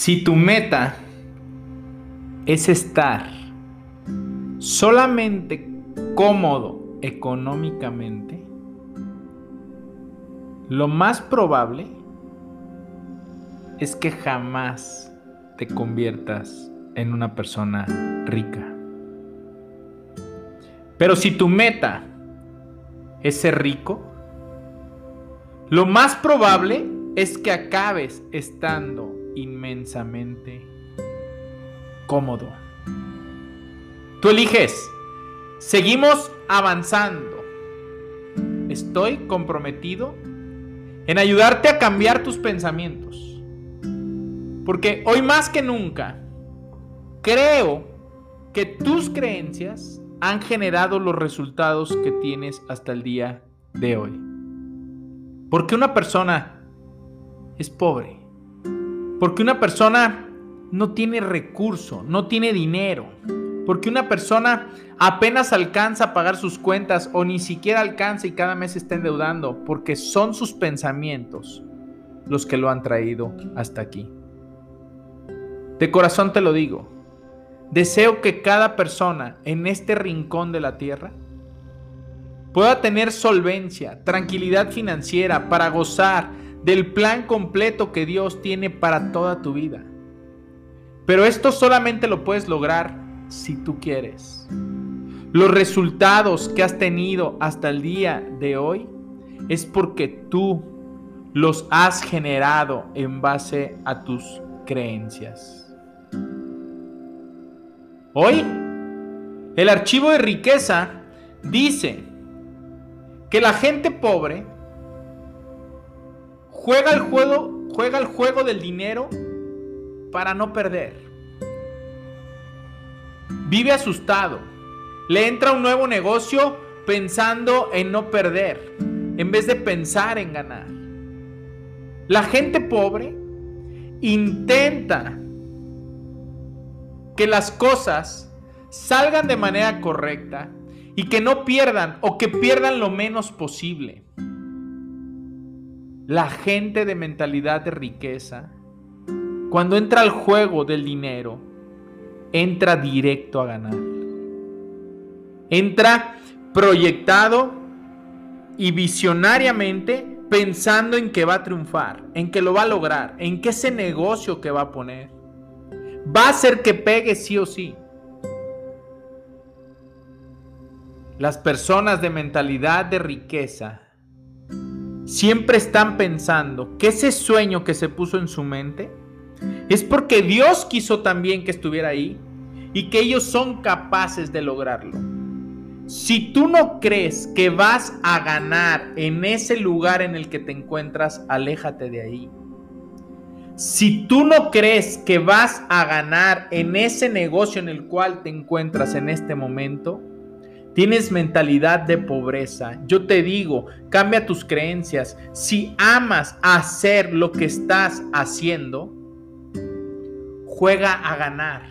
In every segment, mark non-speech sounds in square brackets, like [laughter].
Si tu meta es estar solamente cómodo económicamente, lo más probable es que jamás te conviertas en una persona rica. Pero si tu meta es ser rico, lo más probable es que acabes estando inmensamente cómodo. Tú eliges. Seguimos avanzando. Estoy comprometido en ayudarte a cambiar tus pensamientos. Porque hoy más que nunca, creo que tus creencias han generado los resultados que tienes hasta el día de hoy. Porque una persona es pobre porque una persona no tiene recurso, no tiene dinero. Porque una persona apenas alcanza a pagar sus cuentas o ni siquiera alcanza y cada mes está endeudando. Porque son sus pensamientos los que lo han traído hasta aquí. De corazón te lo digo. Deseo que cada persona en este rincón de la tierra pueda tener solvencia, tranquilidad financiera para gozar del plan completo que Dios tiene para toda tu vida. Pero esto solamente lo puedes lograr si tú quieres. Los resultados que has tenido hasta el día de hoy es porque tú los has generado en base a tus creencias. Hoy, el archivo de riqueza dice que la gente pobre Juega el juego, juega el juego del dinero para no perder. Vive asustado. Le entra un nuevo negocio pensando en no perder, en vez de pensar en ganar. La gente pobre intenta que las cosas salgan de manera correcta y que no pierdan o que pierdan lo menos posible. La gente de mentalidad de riqueza, cuando entra al juego del dinero, entra directo a ganar. Entra proyectado y visionariamente pensando en que va a triunfar, en que lo va a lograr, en que ese negocio que va a poner va a hacer que pegue sí o sí. Las personas de mentalidad de riqueza siempre están pensando que ese sueño que se puso en su mente es porque Dios quiso también que estuviera ahí y que ellos son capaces de lograrlo. Si tú no crees que vas a ganar en ese lugar en el que te encuentras, aléjate de ahí. Si tú no crees que vas a ganar en ese negocio en el cual te encuentras en este momento, Tienes mentalidad de pobreza. Yo te digo, cambia tus creencias. Si amas hacer lo que estás haciendo, juega a ganar.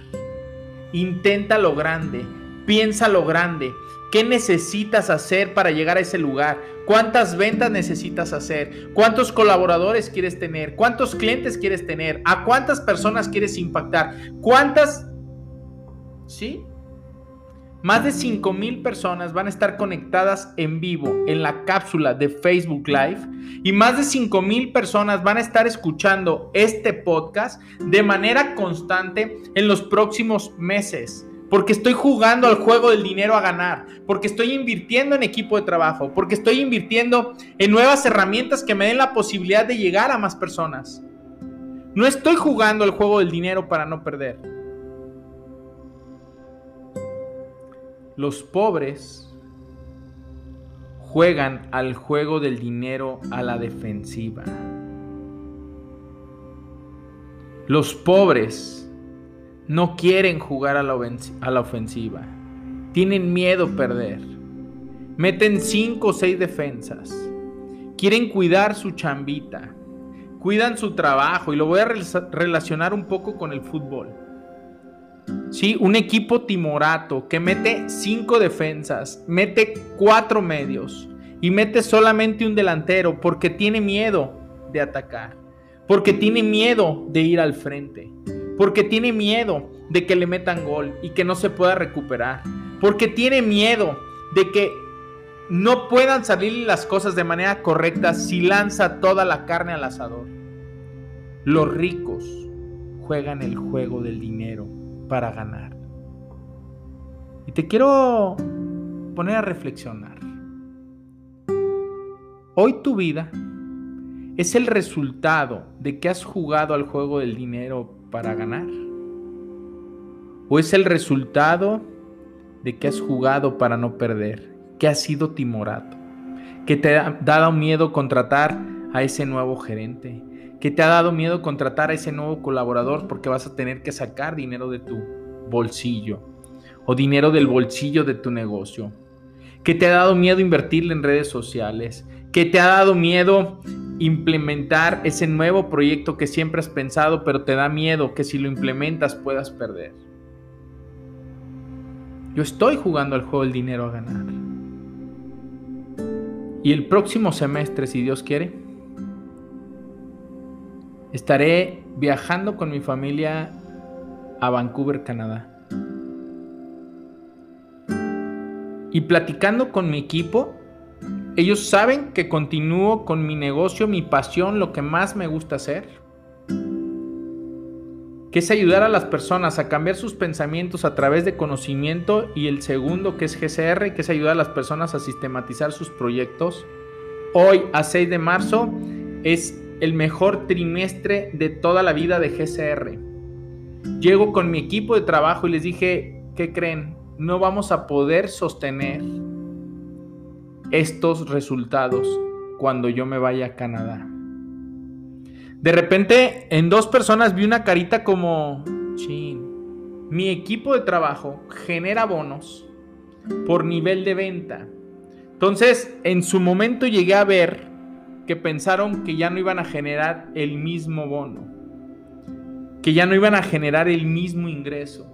Intenta lo grande. Piensa lo grande. ¿Qué necesitas hacer para llegar a ese lugar? ¿Cuántas ventas necesitas hacer? ¿Cuántos colaboradores quieres tener? ¿Cuántos clientes quieres tener? ¿A cuántas personas quieres impactar? ¿Cuántas... ¿Sí? Más de 5.000 personas van a estar conectadas en vivo en la cápsula de Facebook Live y más de 5.000 personas van a estar escuchando este podcast de manera constante en los próximos meses. Porque estoy jugando al juego del dinero a ganar, porque estoy invirtiendo en equipo de trabajo, porque estoy invirtiendo en nuevas herramientas que me den la posibilidad de llegar a más personas. No estoy jugando al juego del dinero para no perder. Los pobres juegan al juego del dinero a la defensiva. Los pobres no quieren jugar a la, ofensiva. Tienen miedo perder. Meten cinco o seis defensas. Quieren cuidar su chambita. Cuidan su trabajo y lo voy a relacionar un poco con el fútbol. Sí, un equipo timorato que mete cinco defensas, mete cuatro medios y mete solamente un delantero porque tiene miedo de atacar, porque tiene miedo de ir al frente, porque tiene miedo de que le metan gol y que no se pueda recuperar, porque tiene miedo de que no puedan salir las cosas de manera correcta si lanza toda la carne al asador. Los ricos juegan el juego del dinero para ganar. Y te quiero poner a reflexionar. Hoy tu vida es el resultado de que has jugado al juego del dinero para ganar. O es el resultado de que has jugado para no perder, que has sido timorato, que te ha dado miedo contratar a ese nuevo gerente, que te ha dado miedo contratar a ese nuevo colaborador porque vas a tener que sacar dinero de tu bolsillo o dinero del bolsillo de tu negocio, que te ha dado miedo invertirle en redes sociales, que te ha dado miedo implementar ese nuevo proyecto que siempre has pensado, pero te da miedo que si lo implementas puedas perder. Yo estoy jugando al juego del dinero a ganar. Y el próximo semestre, si Dios quiere, Estaré viajando con mi familia a Vancouver, Canadá. Y platicando con mi equipo, ellos saben que continúo con mi negocio, mi pasión, lo que más me gusta hacer, que es ayudar a las personas a cambiar sus pensamientos a través de conocimiento y el segundo que es GCR, que es ayudar a las personas a sistematizar sus proyectos. Hoy a 6 de marzo es el mejor trimestre de toda la vida de GCR. Llego con mi equipo de trabajo y les dije, ¿qué creen? No vamos a poder sostener estos resultados cuando yo me vaya a Canadá. De repente, en dos personas vi una carita como, chin, mi equipo de trabajo genera bonos por nivel de venta. Entonces, en su momento llegué a ver que pensaron que ya no iban a generar el mismo bono, que ya no iban a generar el mismo ingreso.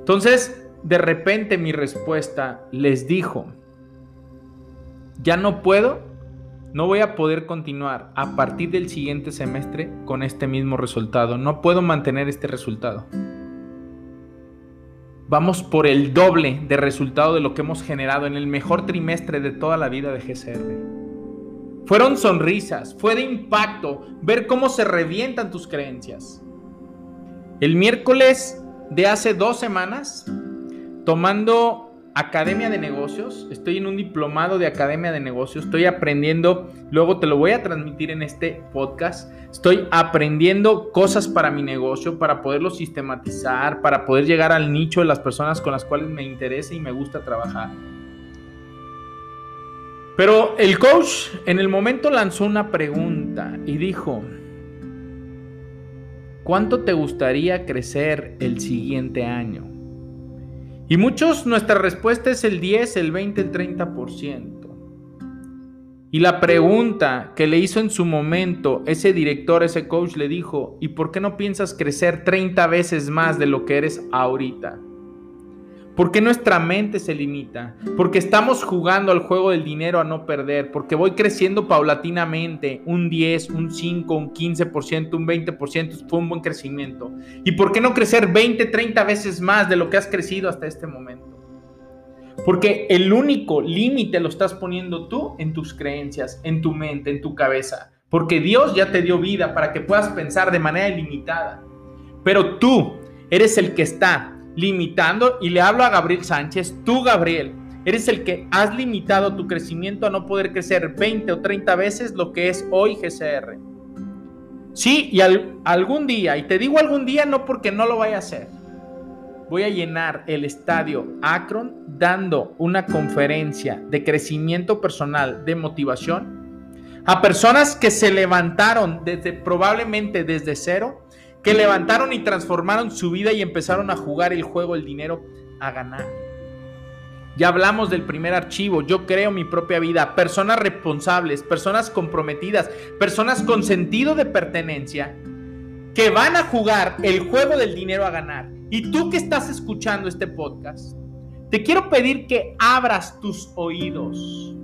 Entonces, de repente mi respuesta les dijo, ya no puedo, no voy a poder continuar a partir del siguiente semestre con este mismo resultado, no puedo mantener este resultado. Vamos por el doble de resultado de lo que hemos generado en el mejor trimestre de toda la vida de GCR. Fueron sonrisas, fue de impacto ver cómo se revientan tus creencias. El miércoles de hace dos semanas, tomando Academia de Negocios, estoy en un diplomado de Academia de Negocios, estoy aprendiendo, luego te lo voy a transmitir en este podcast, estoy aprendiendo cosas para mi negocio, para poderlo sistematizar, para poder llegar al nicho de las personas con las cuales me interesa y me gusta trabajar. Pero el coach en el momento lanzó una pregunta y dijo, ¿cuánto te gustaría crecer el siguiente año? Y muchos, nuestra respuesta es el 10, el 20, el 30%. Y la pregunta que le hizo en su momento ese director, ese coach, le dijo, ¿y por qué no piensas crecer 30 veces más de lo que eres ahorita? ¿Por qué nuestra mente se limita? Porque estamos jugando al juego del dinero a no perder, porque voy creciendo paulatinamente, un 10, un 5, un 15%, un 20%, fue un buen crecimiento. ¿Y por qué no crecer 20, 30 veces más de lo que has crecido hasta este momento? Porque el único límite lo estás poniendo tú en tus creencias, en tu mente, en tu cabeza. Porque Dios ya te dio vida para que puedas pensar de manera ilimitada. Pero tú eres el que está limitando, y le hablo a Gabriel Sánchez, tú Gabriel, eres el que has limitado tu crecimiento a no poder crecer 20 o 30 veces lo que es hoy GCR. Sí, y algún día, y te digo algún día no porque no lo vaya a hacer, voy a llenar el estadio Akron dando una conferencia de crecimiento personal, de motivación, a personas que se levantaron desde probablemente desde cero que levantaron y transformaron su vida y empezaron a jugar el juego, el dinero, a ganar. Ya hablamos del primer archivo, yo creo mi propia vida, personas responsables, personas comprometidas, personas con sentido de pertenencia, que van a jugar el juego del dinero a ganar. Y tú que estás escuchando este podcast, te quiero pedir que abras tus oídos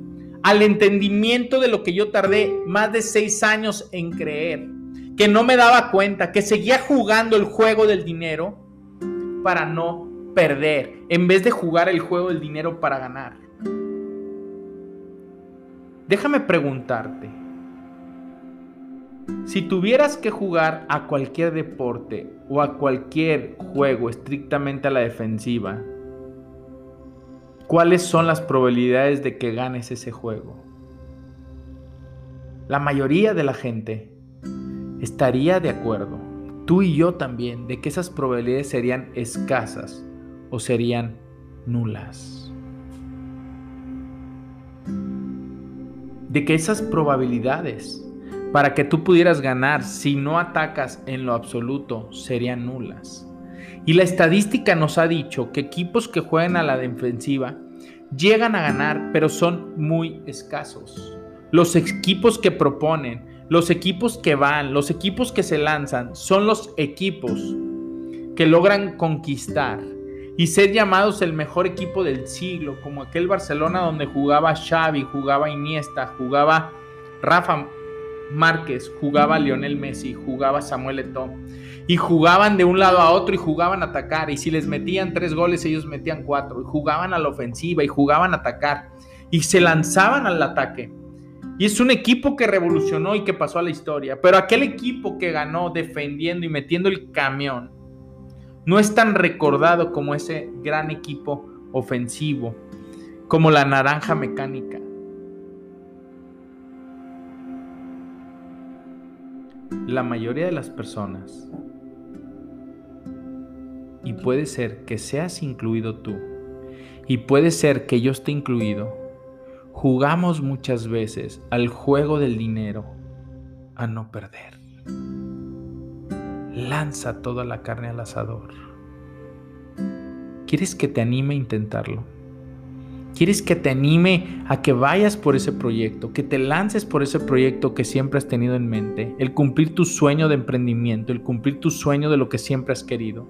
al entendimiento de lo que yo tardé más de seis años en creer, que no me daba cuenta, que seguía jugando el juego del dinero para no perder en vez de jugar el juego del dinero para ganar. Déjame preguntarte, si tuvieras que jugar a cualquier deporte o a cualquier juego estrictamente a la defensiva, ¿cuáles son las probabilidades de que ganes ese juego? La mayoría de la gente estaría de acuerdo, tú y yo también, de que esas probabilidades serían escasas o serían nulas. De que esas probabilidades para que tú pudieras ganar si no atacas en lo absoluto serían nulas. Y la estadística nos ha dicho que equipos que juegan a la defensiva llegan a ganar, pero son muy escasos. Los equipos que proponen, los equipos que van, los equipos que se lanzan, son los equipos que logran conquistar y ser llamados el mejor equipo del siglo, como aquel Barcelona donde jugaba Xavi, jugaba Iniesta, jugaba Rafa Márquez, jugaba Lionel Messi, jugaba Samuel Eto'o y jugaban de un lado a otro y jugaban a atacar y si les metían tres goles ellos metían cuatro y jugaban a la ofensiva y jugaban a atacar y se lanzaban al ataque. Y es un equipo que revolucionó y que pasó a la historia. Pero aquel equipo que ganó defendiendo y metiendo el camión no es tan recordado como ese gran equipo ofensivo, como la naranja mecánica. La mayoría de las personas, y puede ser que seas incluido tú, y puede ser que yo esté incluido, jugamos muchas veces al juego del dinero a no perder lanza toda la carne al asador. ¿Quieres que te anime a intentarlo? ¿Quieres que te anime a que vayas por ese proyecto, que te lances por ese proyecto que siempre has tenido en mente, el cumplir tu sueño de emprendimiento, el cumplir tu sueño de lo que siempre has querido?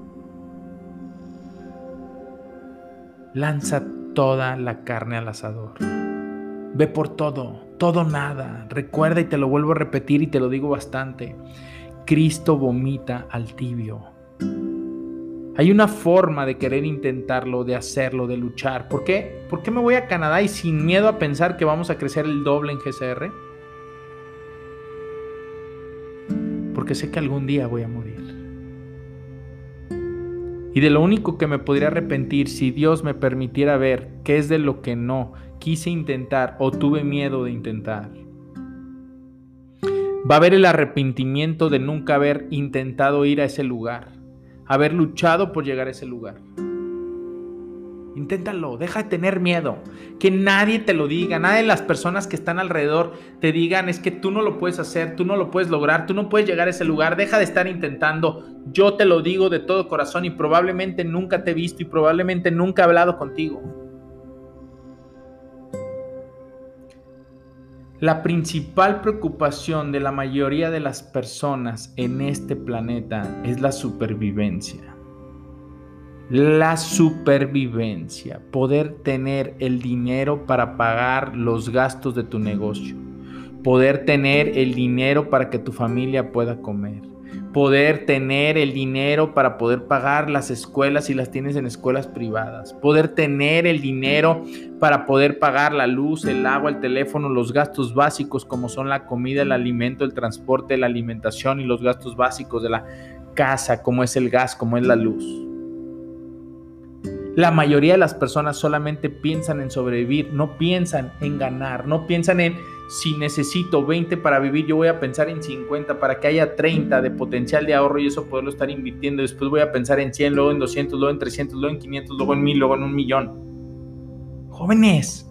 Lanza toda la carne al asador. Ve por todo, todo nada. Recuerda y te lo vuelvo a repetir y te lo digo bastante. Cristo vomita al tibio. Hay una forma de querer intentarlo, de hacerlo, de luchar. ¿Por qué? ¿Por qué me voy a Canadá y sin miedo a pensar que vamos a crecer el doble en GCR? Porque sé que algún día voy a morir. Y de lo único que me podría arrepentir si Dios me permitiera ver qué es de lo que no quise intentar o tuve miedo de intentar Va a haber el arrepentimiento de nunca haber intentado ir a ese lugar, haber luchado por llegar a ese lugar. Inténtalo, deja de tener miedo, que nadie te lo diga, nadie de las personas que están alrededor te digan es que tú no lo puedes hacer, tú no lo puedes lograr, tú no puedes llegar a ese lugar, deja de estar intentando. Yo te lo digo de todo corazón y probablemente nunca te he visto y probablemente nunca he hablado contigo. La principal preocupación de la mayoría de las personas en este planeta es la supervivencia. La supervivencia, poder tener el dinero para pagar los gastos de tu negocio, poder tener el dinero para que tu familia pueda comer, poder tener el dinero para poder pagar las escuelas si las tienes en escuelas privadas, poder tener el dinero para poder pagar la luz, el agua, el teléfono, los gastos básicos como son la comida, el alimento, el transporte, la alimentación y los gastos básicos de la casa, como es el gas, como es la luz. La mayoría de las personas solamente piensan en sobrevivir, no piensan en ganar, no piensan en si necesito 20 para vivir, yo voy a pensar en 50 para que haya 30 de potencial de ahorro y eso poderlo estar invirtiendo. Después voy a pensar en 100, luego en 200, luego en 300, luego en 500, luego en 1000, luego en un millón. Jóvenes,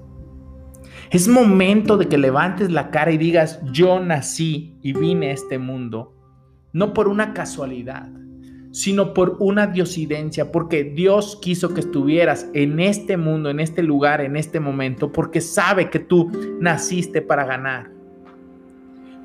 es momento de que levantes la cara y digas, yo nací y vine a este mundo no por una casualidad, sino por una diosidencia, porque Dios quiso que estuvieras en este mundo, en este lugar, en este momento, porque sabe que tú naciste para ganar.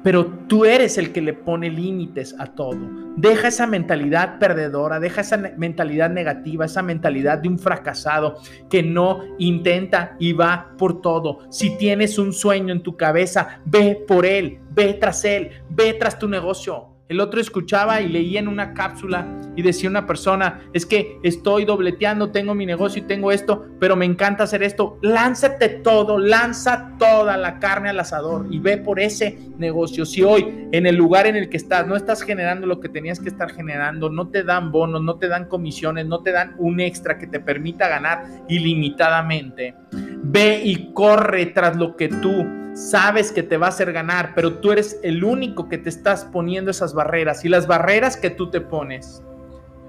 Pero tú eres el que le pone límites a todo. Deja esa mentalidad perdedora, deja esa mentalidad negativa, esa mentalidad de un fracasado que no intenta y va por todo. Si tienes un sueño en tu cabeza, ve por él, ve tras él, ve tras tu negocio. El otro escuchaba y leía en una cápsula y decía una persona, es que estoy dobleteando, tengo mi negocio y tengo esto, pero me encanta hacer esto. Lánzate todo, lanza toda la carne al asador y ve por ese negocio. Si hoy en el lugar en el que estás no estás generando lo que tenías que estar generando, no te dan bonos, no te dan comisiones, no te dan un extra que te permita ganar ilimitadamente, ve y corre tras lo que tú sabes que te va a hacer ganar, pero tú eres el único que te estás poniendo esas barreras y las barreras que tú te pones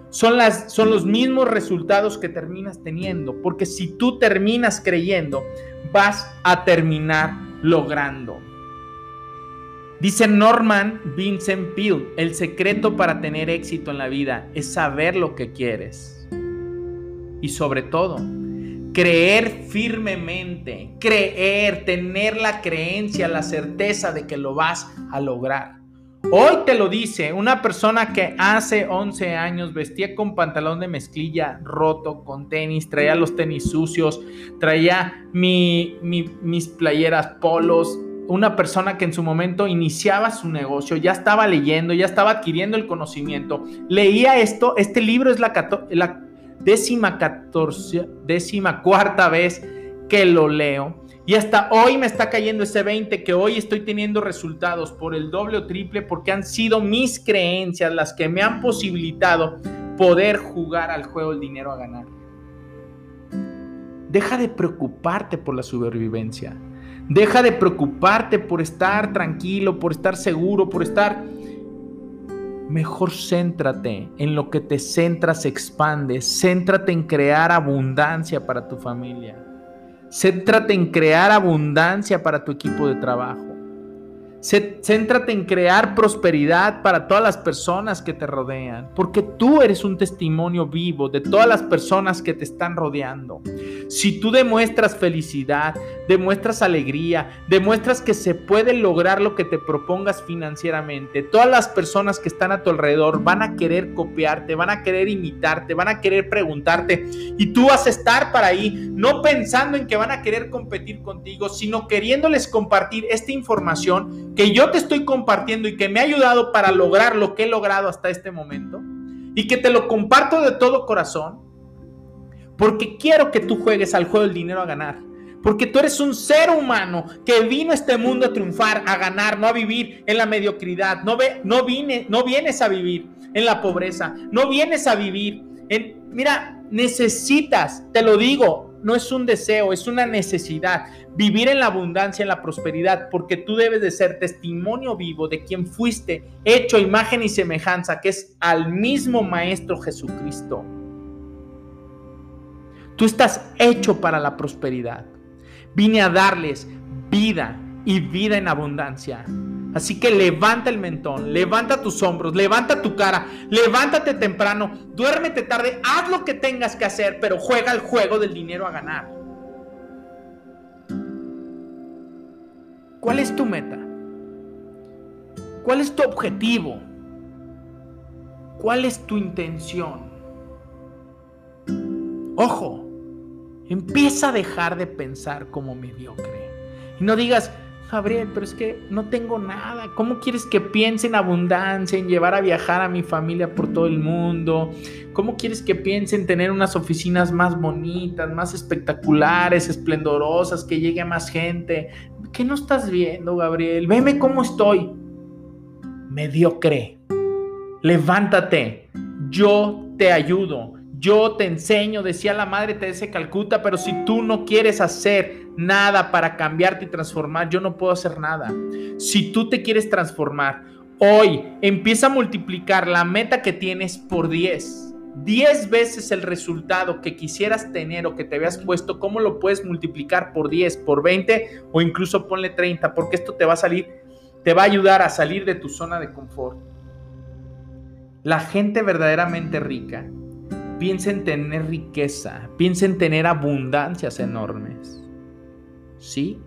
son, las, son los mismos resultados que terminas teniendo, porque si tú terminas creyendo, vas a terminar logrando. Dice Norman Vincent Peale, el secreto para tener éxito en la vida es saber lo que quieres. Y sobre todo, creer firmemente, creer, tener la creencia, la certeza de que lo vas a lograr. Hoy te lo dice una persona que hace 11 años vestía con pantalón de mezclilla roto, con tenis, traía los tenis sucios, traía mis playeras polos. Una persona que en su momento iniciaba su negocio, ya estaba leyendo, ya estaba adquiriendo el conocimiento. Leía esto, este libro es la décima, catorce, décima cuarta vez que lo leo. Y hasta hoy me está cayendo ese 20 que hoy estoy teniendo resultados por el doble o triple porque han sido mis creencias las que me han posibilitado poder jugar al juego el dinero a ganar. Deja de preocuparte por la supervivencia. Deja de preocuparte por estar tranquilo, por estar seguro, por estar mejor céntrate en lo que te centras, expande. Céntrate en crear abundancia para tu familia. Céntrate en crear abundancia para tu equipo de trabajo. Céntrate en crear prosperidad para todas las personas que te rodean, porque tú eres un testimonio vivo de todas las personas que te están rodeando. Si tú demuestras felicidad, demuestras alegría, demuestras que se puede lograr lo que te propongas financieramente, todas las personas que están a tu alrededor van a querer copiarte, van a querer imitarte, van a querer preguntarte y tú vas a estar para ahí, no pensando en que van a querer competir contigo, sino queriéndoles compartir esta información que yo te estoy compartiendo y que me ha ayudado para lograr lo que he logrado hasta este momento y que te lo comparto de todo corazón porque quiero que tú juegues al juego del dinero a ganar. Porque tú eres un ser humano que vino a este mundo a triunfar, a ganar, no a vivir en la mediocridad. No, ve, no, vine, no vienes a vivir en la pobreza. No vienes a vivir en... Mira, necesitas, te lo digo, no es un deseo, es una necesidad. Vivir en la abundancia, en la prosperidad, porque tú debes de ser testimonio vivo de quien fuiste, hecho imagen y semejanza, que es al mismo Maestro Jesucristo. Tú estás hecho para la prosperidad. Vine a darles vida y vida en abundancia. Así que levanta el mentón, levanta tus hombros, levanta tu cara, levántate temprano, duérmete tarde, haz lo que tengas que hacer, pero juega el juego del dinero a ganar. ¿Cuál es tu meta? ¿Cuál es tu objetivo? ¿Cuál es tu intención? Ojo, empieza a dejar de pensar como mediocre. Y no digas, Gabriel, pero es que no tengo nada. ¿Cómo quieres que piense en abundancia, en llevar a viajar a mi familia por todo el mundo? ¿Cómo quieres que piense en tener unas oficinas más bonitas, más espectaculares, esplendorosas, que llegue a más gente? ¿Qué no estás viendo, Gabriel? Veme cómo estoy. Mediocre. Levántate. Yo te ayudo. Yo te enseño, decía la madre Teresa de Calcuta, pero si tú no quieres hacer nada para cambiarte y transformar, yo no puedo hacer nada. Si tú te quieres transformar, hoy empieza a multiplicar la meta que tienes por 10. 10 veces el resultado que quisieras tener o que te habías puesto, ¿cómo lo puedes multiplicar por 10, por 20 o incluso ponle 30? Porque esto te va a salir, te va a ayudar a salir de tu zona de confort. La gente verdaderamente rica piensa en tener riqueza, piensa en tener abundancias enormes. ¿Sí?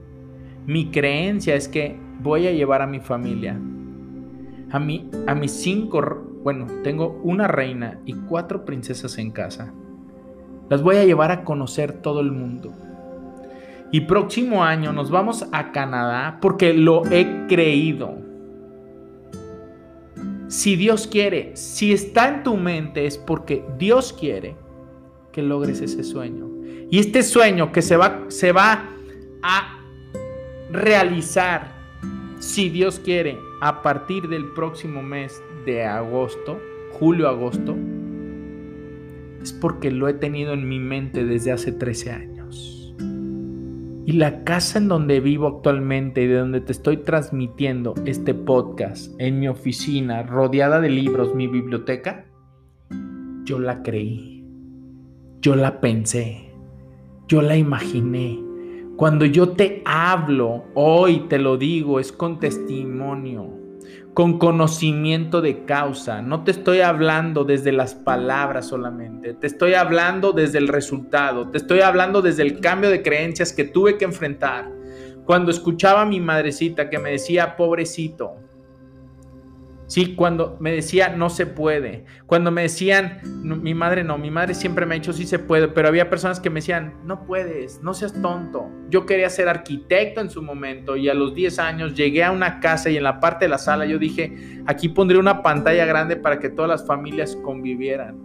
Mi creencia es que voy a llevar a mi familia, a, mí, a mis cinco, bueno, tengo una reina y cuatro princesas en casa. Las voy a llevar a conocer todo el mundo. Y próximo año nos vamos a Canadá porque lo he creído. Si Dios quiere, si está en tu mente es porque Dios quiere que logres ese sueño. Y este sueño que se va, se va a realizar, si Dios quiere, a partir del próximo mes de agosto, julio-agosto, es porque lo he tenido en mi mente desde hace 13 años. Y la casa en donde vivo actualmente y de donde te estoy transmitiendo este podcast, en mi oficina, rodeada de libros, mi biblioteca, yo la creí, yo la pensé, yo la imaginé. Cuando yo te hablo, hoy te lo digo, es con testimonio con conocimiento de causa. No te estoy hablando desde las palabras solamente, te estoy hablando desde el resultado, te estoy hablando desde el cambio de creencias que tuve que enfrentar. Cuando escuchaba a mi madrecita que me decía, pobrecito, Sí, cuando me decía no se puede, cuando me decían mi madre no, mi madre siempre me ha dicho sí se puede, pero había personas que me decían no puedes, no seas tonto. Yo quería ser arquitecto en su momento y a los 10 años llegué a una casa y en la parte de la sala yo dije aquí pondré una pantalla grande para que todas las familias convivieran.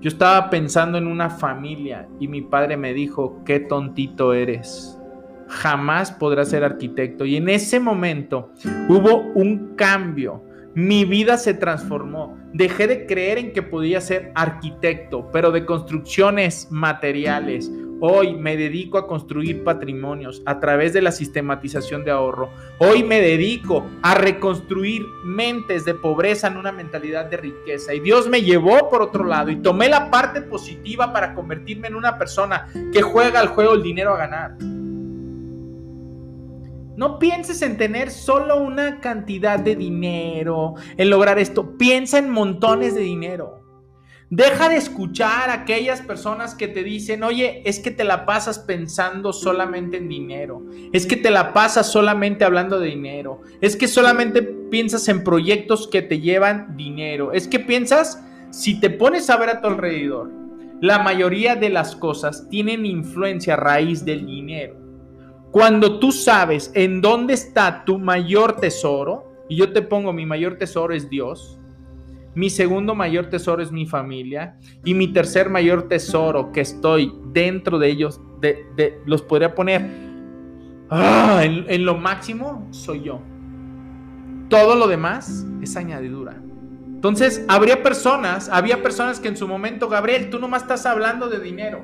Yo estaba pensando en una familia y mi padre me dijo qué tontito eres jamás podrás ser arquitecto. Y en ese momento hubo un cambio mi vida se transformó. Dejé de creer en que podía ser arquitecto, pero de construcciones materiales. Hoy me dedico a construir patrimonios a través de la sistematización de ahorro. Hoy me dedico a reconstruir mentes de pobreza en una mentalidad de riqueza. Y Dios me llevó por otro lado y tomé la parte positiva para convertirme en una persona que juega al juego el dinero a ganar. No pienses en tener solo una cantidad de dinero, en lograr esto. Piensa en montones de dinero. Deja de escuchar a aquellas personas que te dicen, oye, es que te la pasas pensando solamente en dinero. Es que te la pasas solamente hablando de dinero. Es que solamente piensas en proyectos que te llevan dinero. Es que piensas, si te pones a ver a tu alrededor, la mayoría de las cosas tienen influencia a raíz del dinero. Cuando tú sabes en dónde está tu mayor tesoro, y yo te pongo mi mayor tesoro es Dios, mi segundo mayor tesoro es mi familia, y mi tercer mayor tesoro que estoy dentro de ellos, los podría poner ah, en, en lo máximo, soy yo. Todo lo demás es añadidura. Entonces, habría personas, había personas que en su momento, Gabriel, tú nomás estás hablando de dinero.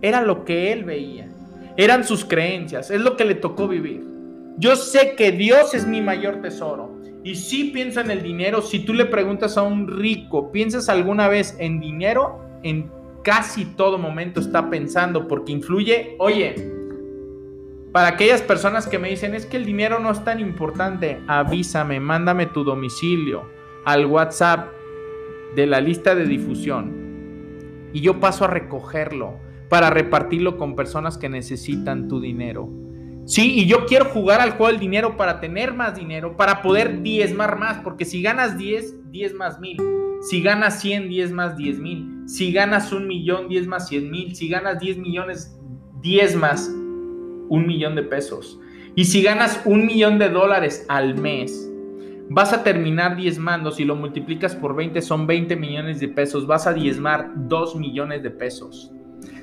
Era lo que él veía. Eran sus creencias, es lo que le tocó vivir. Yo sé que Dios es mi mayor tesoro. Y si pienso en el dinero, si tú le preguntas a un rico, ¿piensas alguna vez en dinero? En casi todo momento está pensando porque influye, oye, para aquellas personas que me dicen, es que el dinero no es tan importante, avísame, mándame tu domicilio al WhatsApp de la lista de difusión y yo paso a recogerlo para repartirlo con personas que necesitan tu dinero. Sí, y yo quiero jugar al juego del dinero para tener más dinero, para poder diezmar más, porque si ganas 10, 10 más mil. Si ganas 100, 10 más 10 mil. Si ganas un millón, 10 más 100 mil. Si ganas 10 millones, 10 más un millón de pesos. Y si ganas un millón de dólares al mes, vas a terminar diezmando. Si lo multiplicas por 20, son 20 millones de pesos. Vas a diezmar 2 millones de pesos.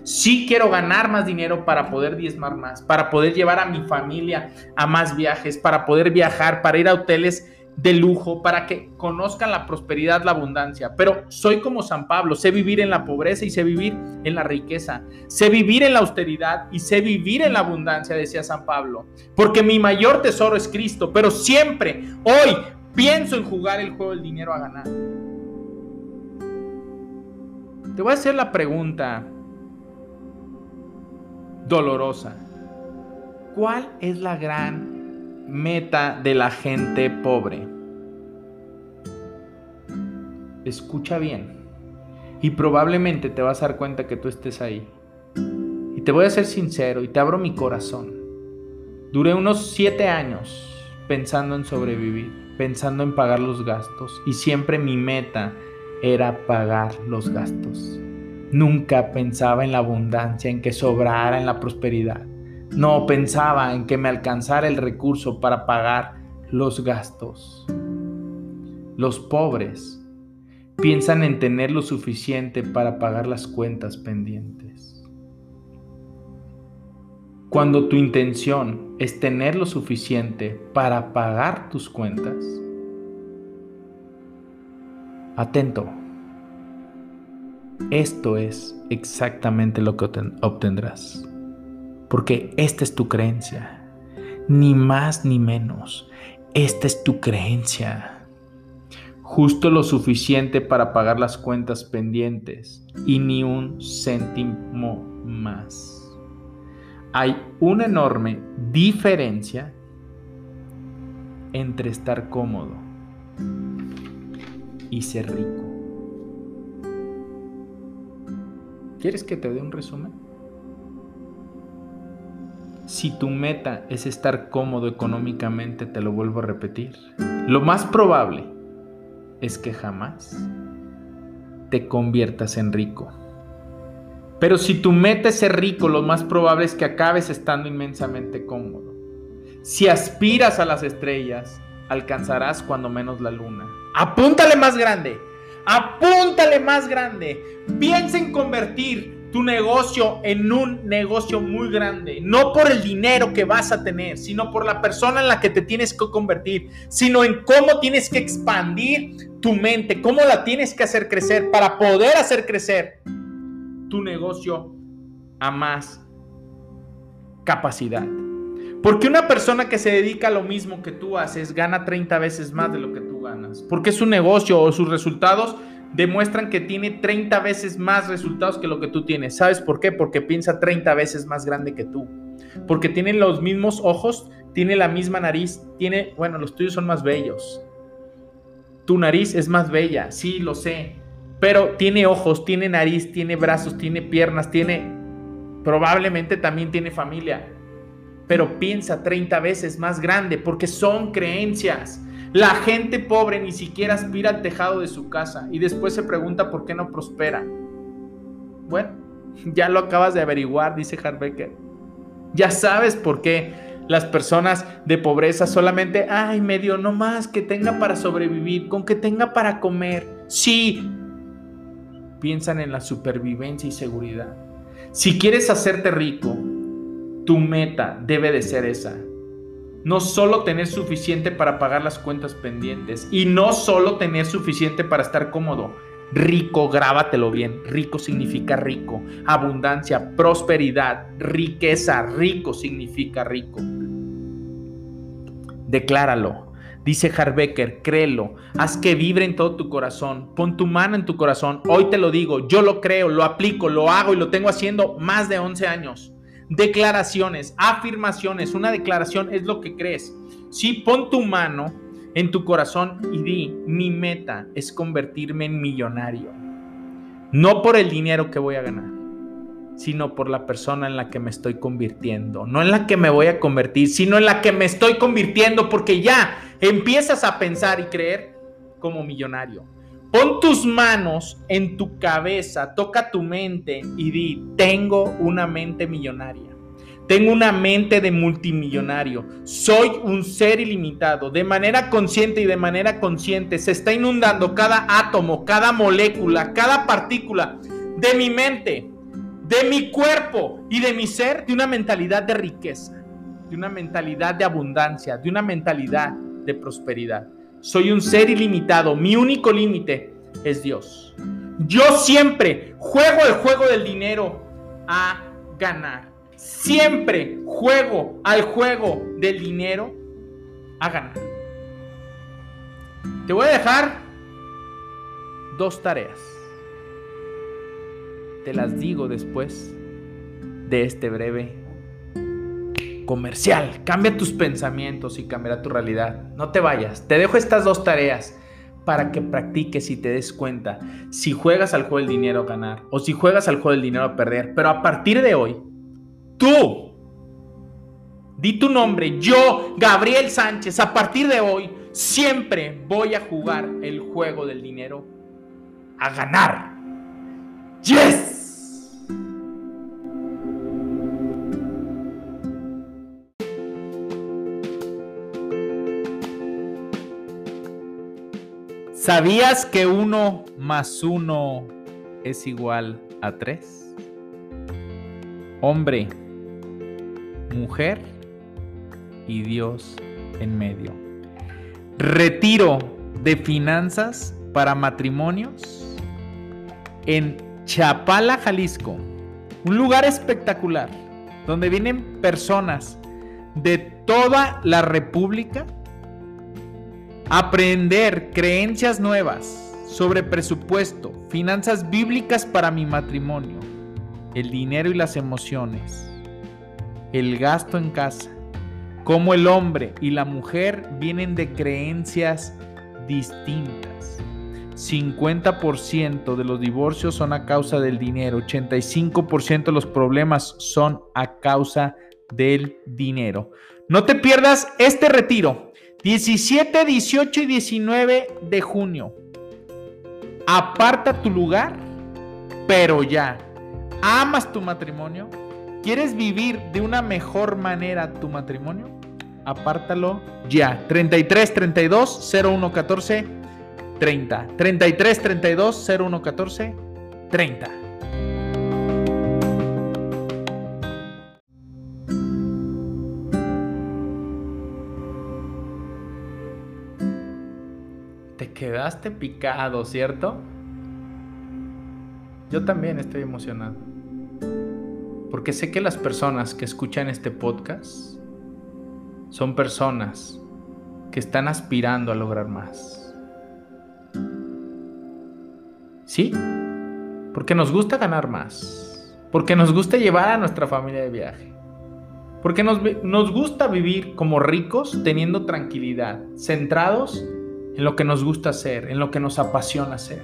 Sí quiero ganar más dinero para poder diezmar más, para poder llevar a mi familia a más viajes, para poder viajar, para ir a hoteles de lujo, para que conozcan la prosperidad, la abundancia. Pero soy como San Pablo, sé vivir en la pobreza y sé vivir en la riqueza, sé vivir en la austeridad y sé vivir en la abundancia, decía San Pablo, porque mi mayor tesoro es Cristo, pero siempre, hoy, pienso en jugar el juego del dinero a ganar. Te voy a hacer la pregunta, dolorosa. ¿Cuál es la gran meta de la gente pobre? escucha bien. Y probablemente te vas a dar cuenta que tú estés ahí. Y te voy a ser sincero y te abro mi corazón. Duré unos siete años pensando en sobrevivir, pensando en pagar los gastos. Y siempre mi meta era pagar los gastos. Nunca pensaba en la abundancia, en que sobrara, en la prosperidad. No pensaba en que me alcanzara el recurso para pagar los gastos. Los pobres piensan en tener lo suficiente para pagar las cuentas pendientes. Cuando tu intención es tener lo suficiente para pagar tus cuentas, atento, esto es exactamente lo que obtendrás. Porque esta es tu creencia. Ni más ni menos. Esta es tu creencia. Justo lo suficiente para pagar las cuentas pendientes y ni un céntimo más. Hay una enorme diferencia entre estar cómodo y ser rico. ¿Quieres que te dé un resumen? Si tu meta es estar cómodo económicamente, te lo vuelvo a repetir, lo más probable es que jamás te conviertas en rico. Pero si tu meta es ser rico, lo más probable es que acabes estando inmensamente cómodo. Si aspiras a las estrellas, alcanzarás cuando menos la luna. Apúntale más grande, apúntale más grande. Piensa en convertir tu negocio en un negocio muy grande, no por el dinero que vas a tener, sino por la persona en la que te tienes que convertir, sino en cómo tienes que expandir tu mente, cómo la tienes que hacer crecer para poder hacer crecer tu negocio a más capacidad. Porque una persona que se dedica a lo mismo que tú haces gana 30 veces más de lo que tú Porque su negocio o sus resultados demuestran que tiene 30 veces más resultados que lo que tú tienes. ¿Sabes por qué? Porque piensa 30 veces más grande que tú. Porque tiene los mismos ojos, tiene la misma nariz, tiene, bueno, los tuyos son más bellos. Tu nariz es más bella, sí, lo sé. Pero tiene ojos, tiene nariz, tiene brazos, tiene piernas, tiene... Probablemente también tiene familia. Pero piensa 30 veces más grande porque son creencias. La gente pobre ni siquiera aspira al tejado de su casa y después se pregunta por qué no prospera. Bueno, [laughs] ya lo acabas de averiguar, dice Harbecker. Ya sabes por qué las personas de pobreza solamente, ay, medio no más que tenga para sobrevivir, con que tenga para comer. Sí, piensan en la supervivencia y seguridad. Si quieres hacerte rico, tu meta debe de ser esa, no solo tener suficiente para pagar las cuentas pendientes y no solo tener suficiente para estar cómodo. Rico, grábatelo bien. Rico significa rico. Abundancia, prosperidad, riqueza. Rico significa rico. Decláralo. Dice Harbecker, créelo, haz que vibre en todo tu corazón, pon tu mano en tu corazón, hoy te lo digo, yo lo creo, lo aplico, lo hago y lo tengo haciendo más de 11 años. Declaraciones, afirmaciones. Una declaración es lo que crees. Si pon tu mano en tu corazón y di, mi meta es convertirme en millonario. No por el dinero que voy a ganar, sino por la persona en la que me estoy convirtiendo. No en la que me voy a convertir, sino en la que me estoy convirtiendo porque ya empiezas a pensar y creer como millonario. Pon tus manos en tu cabeza, toca tu mente y di, tengo una mente millonaria. Tengo una mente de multimillonario. Soy un ser ilimitado. De manera consciente y de manera consciente se está inundando cada átomo, cada molécula, cada partícula de mi mente, de mi cuerpo y de mi ser de una mentalidad de riqueza, de una mentalidad de abundancia, de una mentalidad de prosperidad. Soy un ser ilimitado. Mi único límite es Dios. Yo siempre juego el juego del dinero a ganar. Siempre juego al juego del dinero a ganar. Te voy a dejar dos tareas. Te las digo después de este breve comercial. Cambia tus pensamientos y cambiará tu realidad. No te vayas. Te dejo estas dos tareas para que practiques y te des cuenta si juegas al juego del dinero a ganar o si juegas al juego del dinero a perder. Pero a partir de hoy, tú, di tu nombre, yo, Gabriel Sánchez, a partir de hoy, siempre voy a jugar el juego del dinero a ganar. ¡Yes! ¿Sabías que uno más uno es igual a tres? Hombre, mujer y Dios en medio. Retiro de finanzas para matrimonios en Chapala, Jalisco. Un lugar espectacular donde vienen personas de toda la República Aprender creencias nuevas sobre presupuesto, finanzas bíblicas para mi matrimonio, el dinero y las emociones, el gasto en casa, cómo el hombre y la mujer vienen de creencias distintas. 50% de los divorcios son a causa del dinero, 85% de los problemas son a causa del dinero. No te pierdas este retiro 17, 18 y 19 de junio. Aparta tu lugar, pero ya. ¿Amas tu matrimonio? ¿Quieres vivir de una mejor manera tu matrimonio? Apártalo ya. 33 32 01 14 30. 33 32 01 14 30. Quedaste picado, ¿cierto? Yo también estoy emocionado. Porque sé que las personas que escuchan este podcast son personas que están aspirando a lograr más. ¿Sí? Porque nos gusta ganar más. Porque nos gusta llevar a nuestra familia de viaje. Porque nos, gusta vivir como ricos teniendo tranquilidad, centrados en lo que nos gusta hacer, en lo que nos apasiona hacer.